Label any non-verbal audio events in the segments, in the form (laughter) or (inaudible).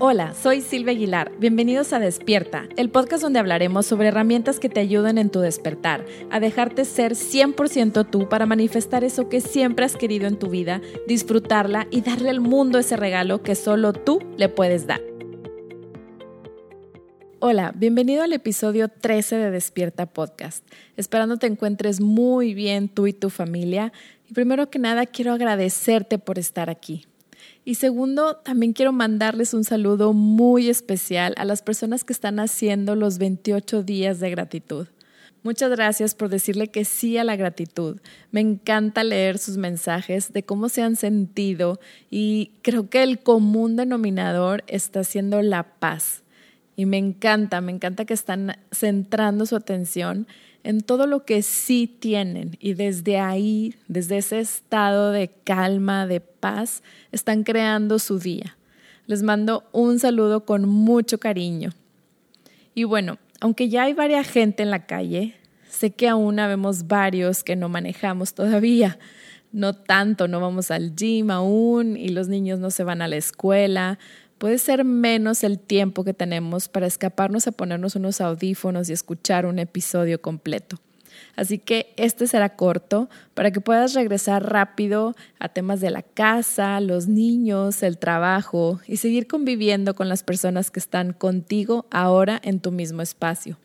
Hola, soy Silvia Aguilar. Bienvenidos a Despierta, el podcast donde hablaremos sobre herramientas que te ayuden en tu despertar, a dejarte ser 100% tú para manifestar eso que siempre has querido en tu vida, disfrutarla y darle al mundo ese regalo que solo tú le puedes dar. Hola, bienvenido al episodio 13 de Despierta Podcast. Esperando te encuentres muy bien tú y tu familia. Y primero que nada, quiero agradecerte por estar aquí. Y segundo, también quiero mandarles un saludo muy especial a las personas que están haciendo los 28 días de gratitud. Muchas gracias por decirle que sí a la gratitud. Me encanta leer sus mensajes de cómo se han sentido y creo que el común denominador está siendo la paz. Y me encanta, me encanta que están centrando su atención en todo lo que sí tienen y desde ahí, desde ese estado de calma, de paz, están creando su día. Les mando un saludo con mucho cariño. Y bueno, aunque ya hay varias gente en la calle, sé que aún vemos varios que no manejamos todavía. No tanto, no vamos al gym aún y los niños no se van a la escuela, puede ser menos el tiempo que tenemos para escaparnos a ponernos unos audífonos y escuchar un episodio completo. Así que este será corto para que puedas regresar rápido a temas de la casa, los niños, el trabajo y seguir conviviendo con las personas que están contigo ahora en tu mismo espacio.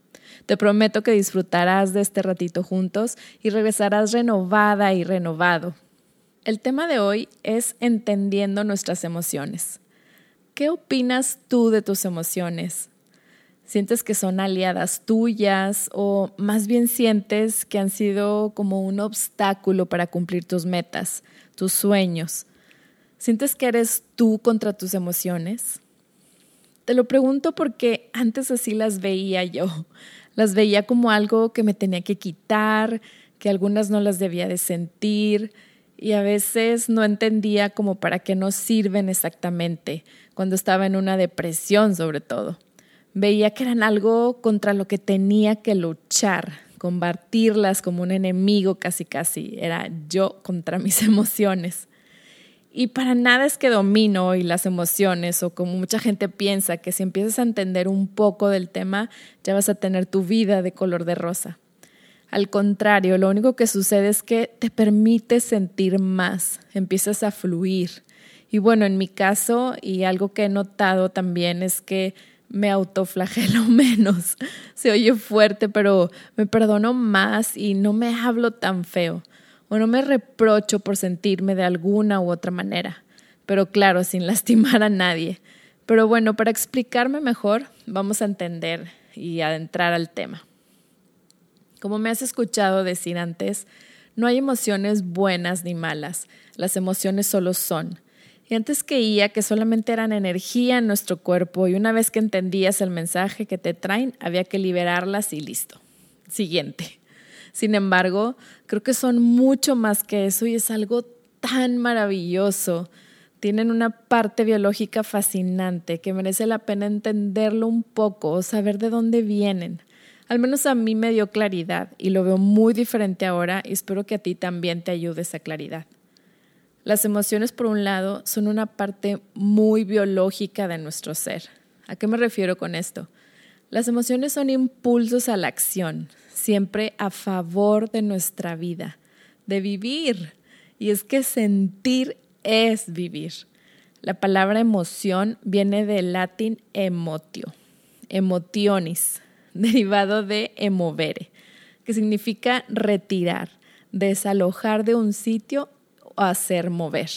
Te prometo que disfrutarás de este ratito juntos y regresarás renovada y renovado. El tema de hoy es entendiendo nuestras emociones. ¿Qué opinas tú de tus emociones? ¿Sientes que son aliadas tuyas o más bien sientes que han sido como un obstáculo para cumplir tus metas, tus sueños? ¿Sientes que eres tú contra tus emociones? Te lo pregunto porque antes así las veía yo. Las veía como algo que me tenía que quitar, que algunas no las debía de sentir y a veces no entendía como para qué nos sirven exactamente cuando estaba en una depresión sobre todo. Veía que eran algo contra lo que tenía que luchar, combatirlas como un enemigo casi casi. Era yo contra (laughs) mis emociones. Y para nada es que domino hoy las emociones o como mucha gente piensa que si empiezas a entender un poco del tema ya vas a tener tu vida de color de rosa. Al contrario, lo único que sucede es que te permite sentir más, empiezas a fluir, y bueno, en mi caso, y algo que he notado también es que me autoflagelo (laughs) menos. Se oye fuerte, pero me perdono más y no me hablo tan feo. O no me reprocho por sentirme de alguna u otra manera. Pero claro, sin (laughs) lastimar a nadie. Pero bueno, para explicarme mejor, vamos a entender y adentrar al tema. Como me has escuchado decir antes, no hay emociones buenas ni malas. Las emociones solo son. Y antes creía que solamente eran energía en nuestro cuerpo y una vez que entendías el mensaje que te traen, había que liberarlas y listo. Siguiente. Sin embargo, creo que son mucho más que eso y es algo tan maravilloso. Tienen una parte biológica fascinante que merece la pena entenderlo un poco, saber de dónde vienen. Al menos a mí me dio claridad y lo veo muy diferente ahora y espero que a ti también te ayude esa claridad. Las emociones, por un lado, son una parte muy biológica de nuestro ser. ¿A qué me refiero con esto? Las emociones son impulsos a la acción, siempre a favor de nuestra vida, de vivir. Y es que sentir es vivir. La palabra emoción viene del latín emotio, emotionis, (laughs) derivado de emovere, que significa retirar, desalojar de un sitio hacer mover.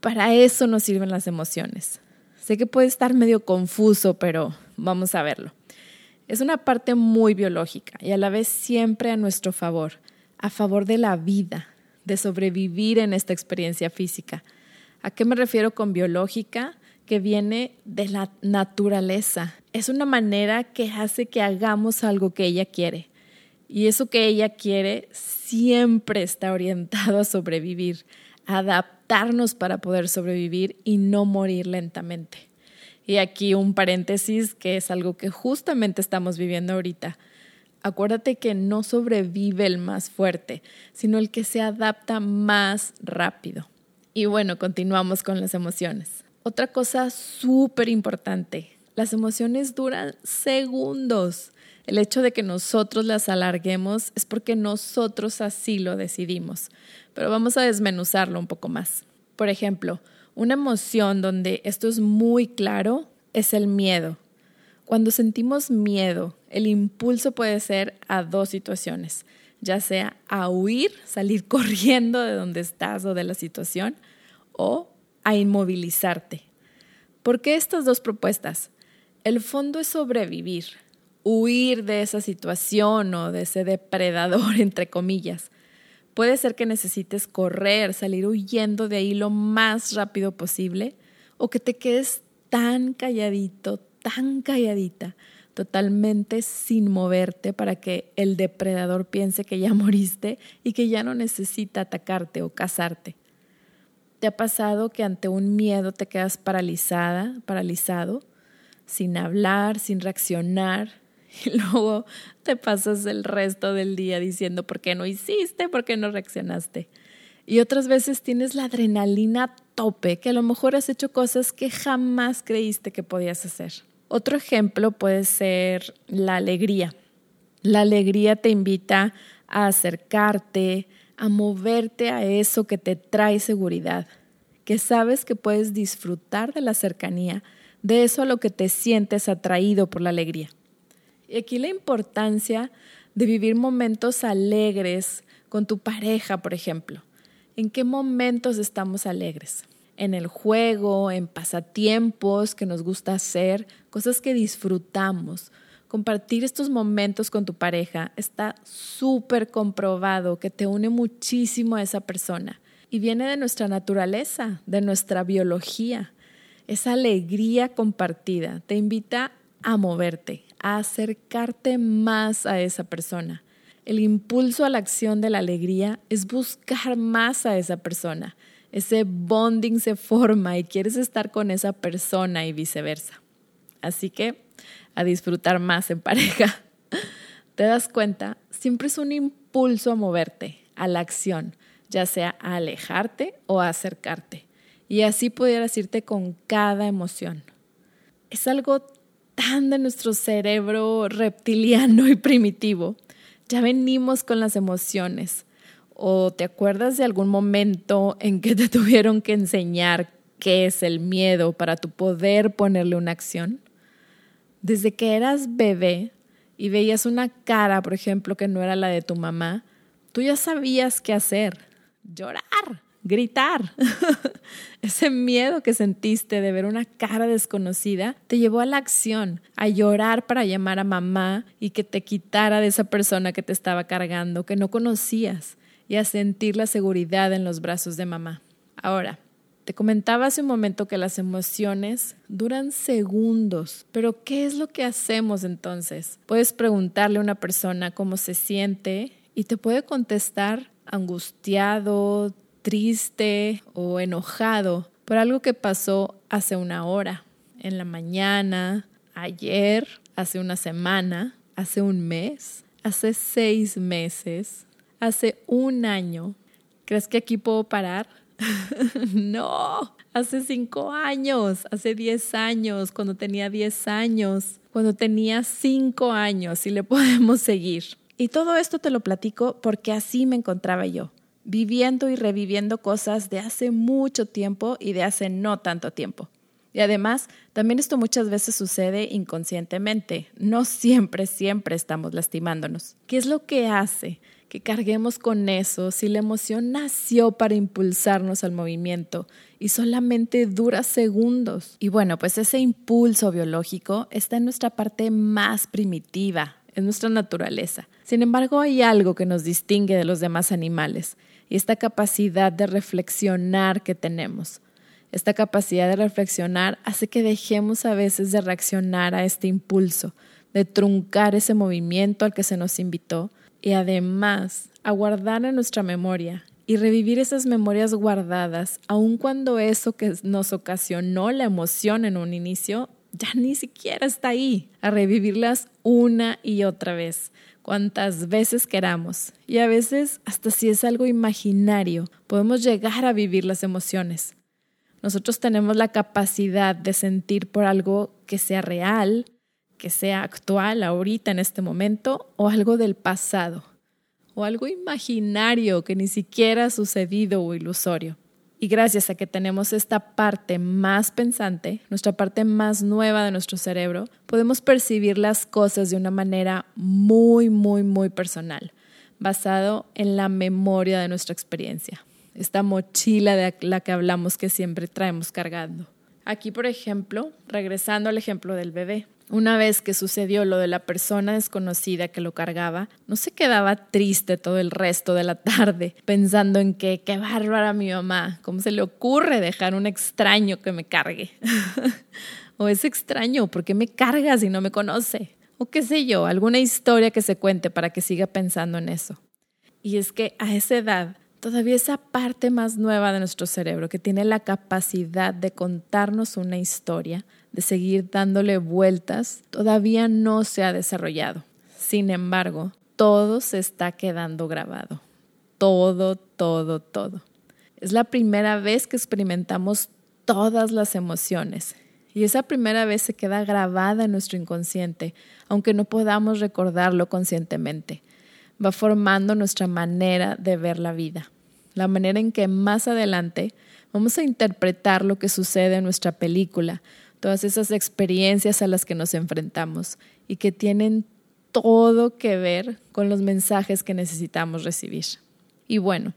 Para eso nos sirven las emociones. Sé que puede estar medio confuso, pero vamos a verlo. Es una parte muy biológica y a la vez siempre a nuestro favor, a favor de la vida, de sobrevivir en esta experiencia física. ¿A qué me refiero con biológica? Que viene de la naturaleza. Es una manera que hace que hagamos algo que ella quiere. Y eso que ella quiere siempre está orientado a sobrevivir, a adaptarnos para poder sobrevivir y no morir lentamente. Y aquí un paréntesis que es algo que justamente estamos viviendo ahorita. Acuérdate que no sobrevive el más fuerte, sino el que se adapta más rápido. Y bueno, continuamos con las emociones. Otra cosa súper importante, las emociones duran segundos. El hecho de que nosotros las alarguemos es porque nosotros así lo decidimos. Pero vamos a desmenuzarlo un poco más. Por ejemplo, una emoción donde esto es muy claro es el miedo. Cuando sentimos miedo, el impulso puede ser a dos situaciones, ya sea a huir, salir (laughs) corriendo de donde estás o de la situación, o a inmovilizarte. ¿Por qué estas dos propuestas? El fondo es sobrevivir, huir de esa situación o de ese depredador, (laughs) entre comillas. Puede ser que necesites correr, salir huyendo de ahí lo más rápido posible, o que te quedes tan calladito, tan calladita, totalmente sin moverte para que el depredador piense que ya (laughs) moriste y que ya no necesita atacarte o cazarte. ¿Te ha pasado que ante un miedo te quedas paralizada, paralizado, sin hablar, sin reaccionar? (laughs) Y luego te pasas el resto del día diciendo por qué no hiciste, por qué no reaccionaste. Y otras veces tienes la adrenalina tope, que a lo mejor has hecho cosas que jamás creíste que podías hacer. Otro ejemplo puede ser la alegría. La alegría te invita a acercarte, a moverte a eso que te trae seguridad, que sabes que puedes disfrutar de la cercanía, de eso a lo que te sientes atraído por la alegría. Y aquí la importancia de vivir momentos alegres con tu pareja, por ejemplo. ¿En qué momentos estamos alegres? en el juego, en pasatiempos que nos gusta hacer, cosas que disfrutamos. Compartir estos momentos con tu pareja está súper comprobado que te une muchísimo a esa persona y viene de nuestra naturaleza, de nuestra biología. Esa alegría compartida te invita a moverte, a acercarte más a esa persona. El impulso a la acción de la alegría es buscar más a esa persona ese bonding se forma y quieres estar con esa persona y viceversa. Así que a disfrutar más en pareja. (laughs) ¿Te das cuenta? Siempre es un impulso a moverte, a la acción, ya sea a alejarte o a acercarte. Y así pudieras irte con cada emoción. Es algo tan de nuestro cerebro reptiliano y primitivo. Ya venimos con las emociones ¿O te acuerdas de algún momento en que te (laughs) tuvieron que enseñar qué es el miedo para tu poder ponerle una acción? Desde que eras bebé y veías una cara, por ejemplo, que no era la de tu mamá, tú ya sabías qué hacer. Llorar, gritar. (laughs) Ese miedo que sentiste de ver una cara desconocida te llevó a la acción, a llorar para llamar a mamá y que te quitara de esa persona que te estaba cargando, que no conocías y a sentir la seguridad en los brazos de mamá. Ahora, te comentaba hace un momento que las emociones duran segundos, pero ¿qué es lo que hacemos entonces? Puedes preguntarle a una persona cómo se siente y te puede contestar angustiado, triste o enojado por algo que pasó hace una hora, en la mañana, ayer, hace una semana, hace un mes, hace seis meses, hace un año. ¿Crees que aquí puedo parar? (laughs) no, hace cinco años, hace diez años, cuando tenía diez años, cuando tenía cinco años y le (laughs) podemos seguir. Y todo esto te lo platico porque así me encontraba yo, viviendo y reviviendo cosas de hace mucho tiempo y de hace no tanto tiempo. Y además, también esto muchas veces sucede inconscientemente. No siempre, siempre estamos lastimándonos. ¿Qué es lo que hace que carguemos con eso si la emoción nació para impulsarnos al movimiento y solamente dura segundos. Y bueno, pues ese impulso biológico está en nuestra parte más primitiva, en nuestra naturaleza. Sin embargo, hay algo que nos distingue de los demás animales y esta capacidad de reflexionar que tenemos. Esta capacidad de reflexionar hace que dejemos a veces de reaccionar a este impulso, de truncar ese movimiento al que se nos invitó y además a guardar en nuestra memoria y revivir esas memorias guardadas, aun cuando eso que nos ocasionó la emoción en un inicio ya ni siquiera está ahí, a revivirlas una y otra vez, cuantas veces queramos. Y a veces, hasta si es algo imaginario, podemos llegar a vivir las emociones. Nosotros tenemos la capacidad de sentir por algo que sea real, que sea actual ahorita en este momento, o algo del pasado, o algo imaginario que ni siquiera ha sucedido o ilusorio. Y gracias a que tenemos esta parte más pensante, nuestra parte más nueva de nuestro cerebro, podemos percibir las cosas de una manera muy, muy, muy personal, basado en la memoria de nuestra experiencia esta mochila de la que hablamos que siempre traemos cargando. Aquí, por ejemplo, regresando al ejemplo del bebé, una vez que sucedió lo de la persona desconocida que lo cargaba, no se quedaba triste todo el resto de la tarde pensando en que qué bárbara mi mamá, cómo se le ocurre dejar un extraño que me cargue. (laughs) o es extraño, ¿por qué me carga si no me conoce? O qué sé yo, alguna historia que se cuente para que siga pensando en eso. Y es que a esa edad todavía esa parte más nueva de nuestro cerebro que tiene la capacidad de contarnos una historia, de seguir dándole vueltas, todavía no se ha desarrollado. Sin embargo, todo se está quedando grabado. Todo, todo, todo. Es la primera vez que experimentamos todas las emociones y esa primera vez se queda grabada en nuestro inconsciente, aunque no podamos recordarlo conscientemente va formando nuestra manera de ver la vida, la manera en que más adelante vamos a interpretar lo que sucede en nuestra película, todas esas experiencias a las que nos enfrentamos y que tienen todo que ver con los mensajes que necesitamos recibir. Y bueno,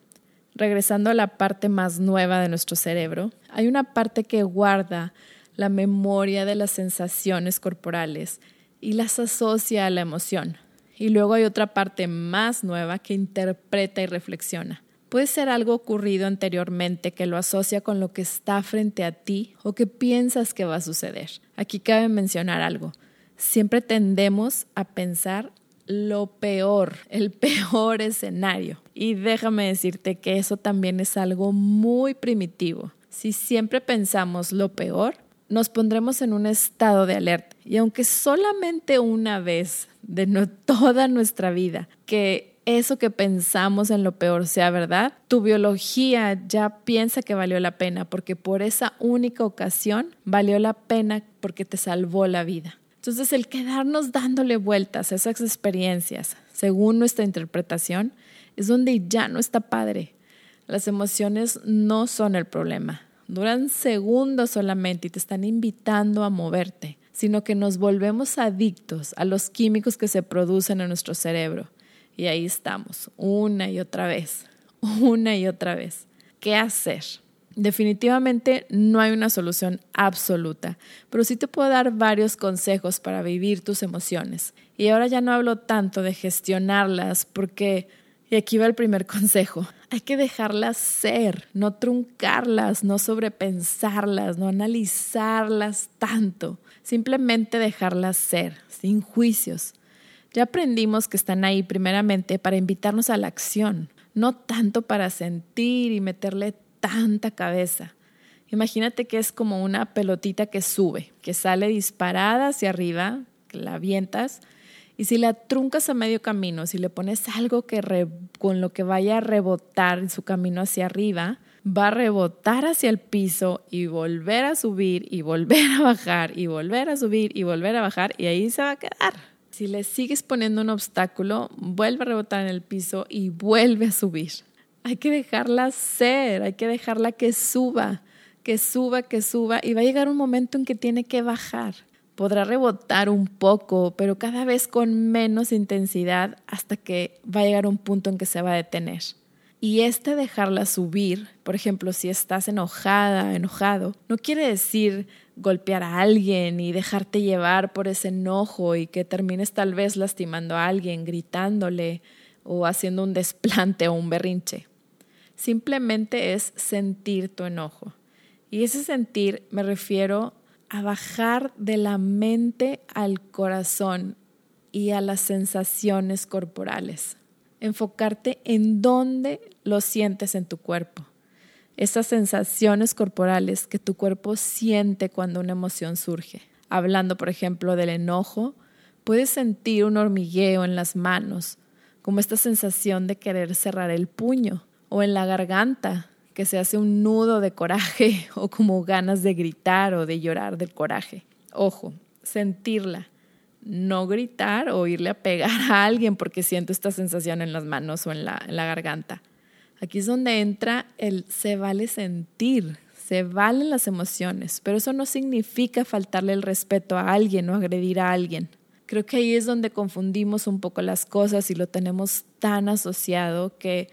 regresando a la parte más nueva de nuestro cerebro, hay una parte que guarda la memoria de las sensaciones corporales y las asocia a la emoción. Y luego hay otra parte más nueva que interpreta y reflexiona. Puede ser algo ocurrido anteriormente que lo asocia con lo que está frente a ti o que piensas que va a suceder. Aquí cabe mencionar algo. Siempre tendemos a pensar lo peor, el (laughs) peor escenario. Y déjame decirte que eso también es algo muy primitivo. Si siempre pensamos lo peor, nos pondremos en un estado de alerta. Y aunque solamente una vez de (laughs) toda nuestra vida que eso que pensamos en lo peor sea verdad, tu biología ya piensa que valió la pena porque por esa única ocasión valió la pena porque te salvó la vida. Entonces el quedarnos dándole vueltas a esas experiencias según nuestra interpretación es donde ya no está padre. Las emociones no son el problema. Duran segundos solamente y te están invitando a moverte sino que nos volvemos adictos a los químicos que se producen en nuestro cerebro. Y ahí estamos, una y otra vez, (laughs) una y otra vez. ¿Qué hacer? Definitivamente no hay una solución absoluta, pero sí te puedo dar varios consejos para vivir tus emociones. Y ahora ya no hablo tanto de gestionarlas porque, y aquí va el primer (laughs) consejo, hay que dejarlas ser, no truncarlas, no sobrepensarlas, no analizarlas tanto, simplemente dejarlas ser, sin juicios. Ya aprendimos que están ahí primeramente para invitarnos a la acción, no tanto para sentir y meterle tanta cabeza. Imagínate que es como una pelotita que sube, que sale disparada hacia arriba, que la avientas, y si la truncas a medio camino, si le pones algo que con lo que vaya a rebotar en su camino hacia arriba, va a rebotar hacia el piso y volver a subir y volver a bajar y volver a subir y volver a bajar y ahí se va a quedar. Si le sigues poniendo un obstáculo, vuelve a rebotar en el piso y vuelve a subir. Hay que dejarla ser, hay que dejarla que suba, que suba, que suba y va a llegar un momento en que tiene que bajar podrá rebotar un poco, pero cada vez con menos intensidad hasta que va a llegar un punto en que se va a detener. Y este dejarla subir, por ejemplo, si estás enojada, enojado, no quiere decir golpear a alguien y dejarte llevar por ese enojo y que termines tal vez lastimando a alguien, gritándole o haciendo un desplante o un berrinche. Simplemente es sentir tu enojo. Y ese sentir me refiero a bajar de la mente al corazón y a las sensaciones corporales. Enfocarte en dónde lo sientes en tu cuerpo. Esas sensaciones corporales que tu cuerpo siente cuando una emoción surge. Hablando, por ejemplo, del enojo, puedes sentir un hormigueo en las manos, como esta sensación de querer cerrar el puño, o en la garganta, que se hace un nudo de coraje (laughs) o como ganas de gritar o de llorar del coraje. Ojo, sentirla, no gritar o irle a pegar a alguien porque siento esta sensación en las manos o en la, garganta. Aquí es donde entra el se vale sentir, se valen las emociones, pero eso no significa faltarle el respeto a alguien o agredir a alguien. Creo que ahí es donde confundimos un poco las cosas y lo tenemos tan asociado que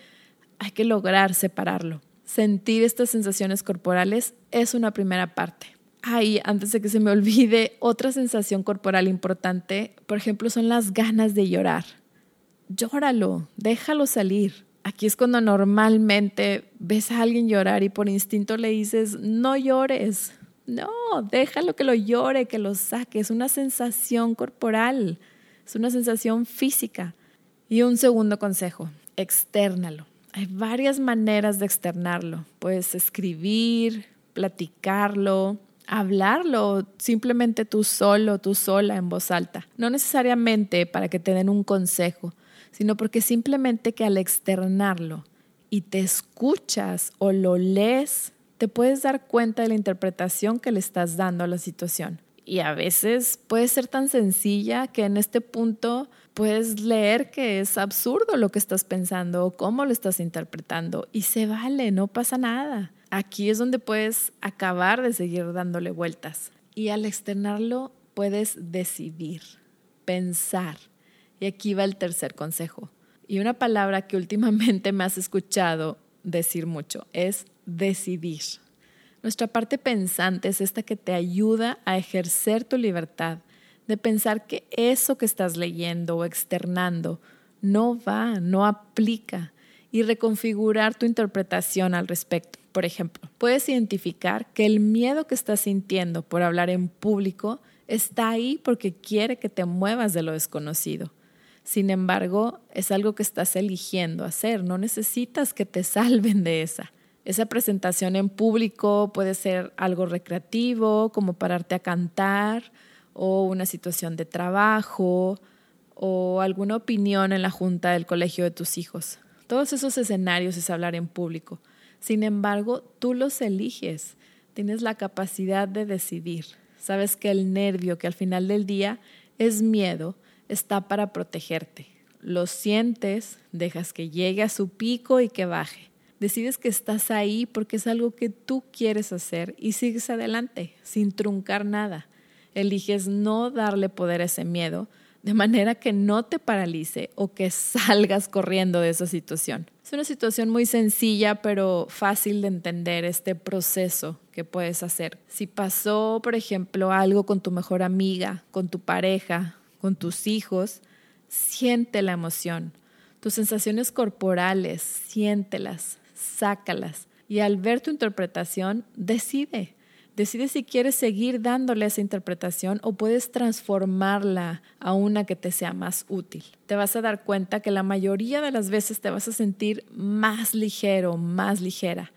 hay que lograr separarlo. Sentir estas sensaciones corporales es una primera parte. Ahí, antes de que se me olvide, (laughs) otra sensación corporal importante, por ejemplo, son las ganas de llorar. Llóralo, déjalo salir. Aquí es cuando normalmente ves a alguien llorar y por instinto le dices, no llores, no, déjalo que lo llore, que lo saque. Es una sensación corporal, es una sensación física. Y un segundo consejo, externalo. Hay varias maneras de externarlo. Puedes escribir, platicarlo, hablarlo simplemente tú solo, tú sola, en voz alta. No necesariamente para que te den un consejo, sino porque simplemente que al externarlo y te escuchas o lo lees te puedes dar cuenta de la interpretación que le estás dando a la situación. Y a veces puede ser tan sencilla que en este punto puedes leer que es absurdo lo que estás pensando o cómo lo estás interpretando. Y se vale, no pasa nada. Aquí es donde puedes acabar de seguir dándole vueltas. Y al externarlo puedes decidir, pensar. Y aquí va el tercer consejo. Y una palabra que últimamente me has escuchado decir mucho es decidir. Nuestra parte pensante es esta que te ayuda a ejercer tu libertad, de pensar que eso que estás leyendo o externando no va, no aplica y reconfigurar tu interpretación al respecto. Por ejemplo, puedes identificar que el miedo que estás sintiendo por hablar en público está ahí porque quiere que te muevas de lo desconocido. Sin embargo, es algo que estás eligiendo hacer, no necesitas que te (laughs) salven de esa. Esa presentación en público puede ser algo recreativo, como pararte a cantar, o una situación de trabajo, o alguna opinión en la junta del colegio de tus hijos. Todos esos escenarios es hablar en público. Sin embargo, tú los eliges. Tienes la capacidad de decidir. Sabes que el nervio, que al final del día es miedo, está para protegerte. Lo sientes, dejas que llegue a su pico y que baje. Decides que estás ahí porque es algo que tú quieres hacer y sigues adelante sin truncar nada. Eliges no darle poder a ese miedo de manera que no te paralice o que salgas corriendo de esa situación. Es una situación muy sencilla pero fácil de entender este proceso que puedes hacer. Si pasó, por ejemplo, algo con tu mejor amiga, con tu pareja, con tus hijos, siente la emoción. Tus sensaciones corporales, siéntelas, sácalas. Y al ver tu interpretación, decide. Decide si quieres seguir dándole esa interpretación o puedes transformarla a una que te sea más útil. Te vas a dar cuenta que la mayoría de las veces te vas a sentir más ligero, más ligera,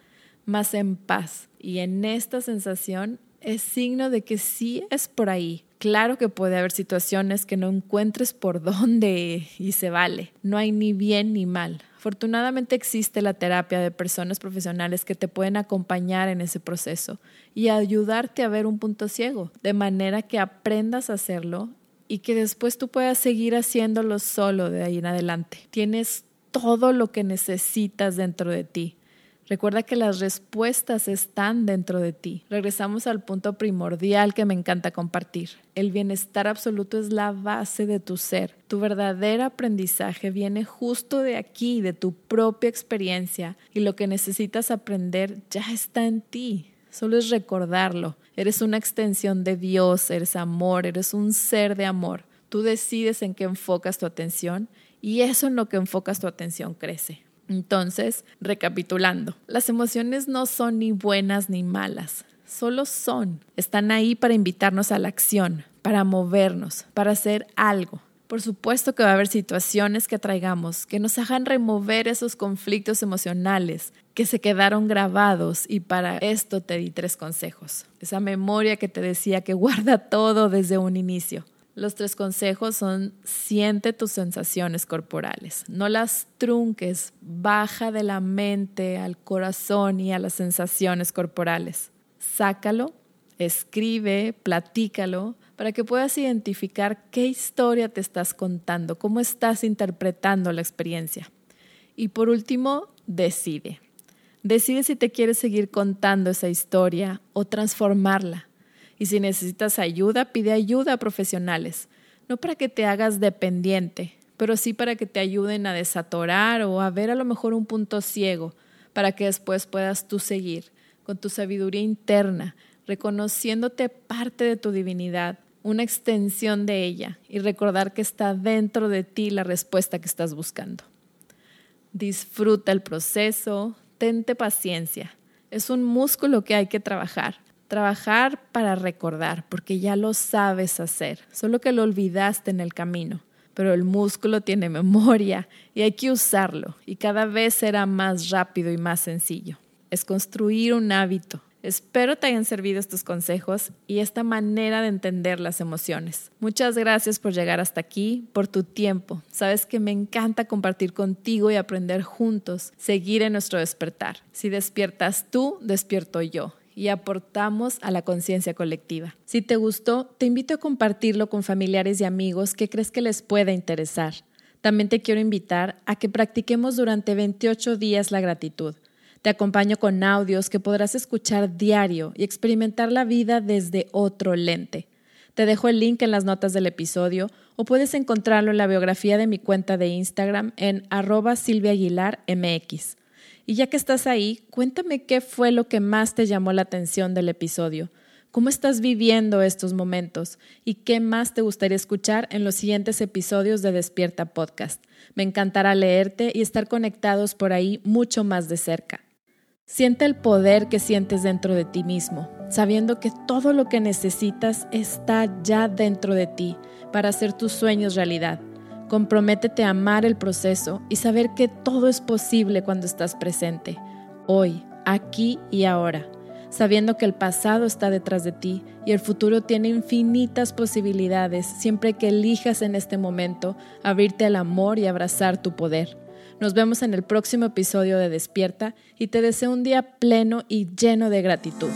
más en paz. Y en esta sensación es signo de que sí es por ahí, Claro que puede haber situaciones que no encuentres por (laughs) dónde y se vale. No hay ni bien ni mal. Afortunadamente existe la terapia de personas profesionales que te pueden acompañar en ese proceso y ayudarte a ver un punto ciego, de manera que aprendas a hacerlo y que después tú puedas seguir haciéndolo solo de ahí en adelante. Tienes todo lo que necesitas dentro de ti. Recuerda que las respuestas están dentro de ti. Regresamos al punto primordial que me encanta compartir. El bienestar absoluto es la base de tu ser. Tu verdadero aprendizaje viene justo de aquí, de tu propia experiencia, y lo que necesitas aprender ya está en ti. Solo es recordarlo. Eres una extensión de Dios, eres amor, eres un ser de amor. Tú decides en qué enfocas tu atención y eso en lo que enfocas tu atención crece. Entonces, recapitulando, las emociones no son ni buenas ni malas, solo son. Están ahí para invitarnos a la acción, para movernos, para hacer algo. Por supuesto que va a haber situaciones que traigamos que nos hagan remover esos conflictos emocionales que se quedaron grabados y para esto te di tres consejos. Esa memoria que te decía que guarda todo desde un inicio. Los tres consejos son siente tus sensaciones corporales, no las trunques, baja de la mente al corazón y a las sensaciones corporales. Sácalo, escribe, platícalo para que puedas identificar qué historia te estás contando, cómo estás interpretando la experiencia. Y por último, decide. Decide si te quieres seguir contando esa historia o transformarla y si necesitas ayuda, pide ayuda a profesionales, no para que te hagas dependiente, pero sí para que te ayuden a desatorar o a ver a lo mejor un punto ciego, para que después puedas tú seguir con tu sabiduría interna, reconociéndote parte de tu divinidad, una extensión de ella y recordar que está dentro de ti la respuesta que estás buscando. Disfruta el proceso, tente paciencia. Es un músculo que hay que trabajar. Trabajar para recordar, porque ya lo sabes hacer, solo que lo olvidaste en el camino. Pero el músculo tiene (laughs) memoria y hay que usarlo y cada vez será más rápido y más sencillo. Es construir un hábito. Espero te hayan servido estos consejos y esta manera de entender las emociones. Muchas gracias por llegar hasta aquí, por tu tiempo. Sabes que me encanta compartir contigo y aprender juntos, seguir en nuestro despertar. Si despiertas tú, despierto yo y aportamos a la conciencia colectiva. Si te gustó, te invito a compartirlo con familiares y amigos que crees que les pueda interesar. También te quiero invitar a que practiquemos durante 28 días la gratitud. Te acompaño con audios que podrás escuchar diario y experimentar la vida desde otro lente. Te dejo el link en las notas del episodio o puedes encontrarlo en la biografía de mi cuenta de Instagram en arroba silviaaguilarmx. Y ya que estás ahí, cuéntame qué fue lo que más te llamó la atención del episodio. ¿Cómo estás viviendo estos momentos? ¿Y qué más te gustaría escuchar en los siguientes episodios de Despierta Podcast? Me encantará leerte y estar conectados por ahí mucho más de cerca. Siente el poder que sientes dentro de ti mismo, sabiendo que todo lo que necesitas está ya dentro de ti para hacer tus sueños realidad. Comprométete a amar el proceso y saber que todo es posible cuando estás presente, hoy, aquí y ahora, sabiendo que el pasado está detrás de ti y el futuro tiene infinitas posibilidades siempre que elijas en este momento abrirte al amor y abrazar tu poder. Nos vemos en el próximo episodio de Despierta y te deseo un día pleno y lleno de gratitud.